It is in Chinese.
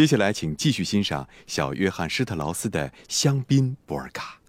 接下来请继续欣赏小约翰施特劳斯的香槟波尔卡。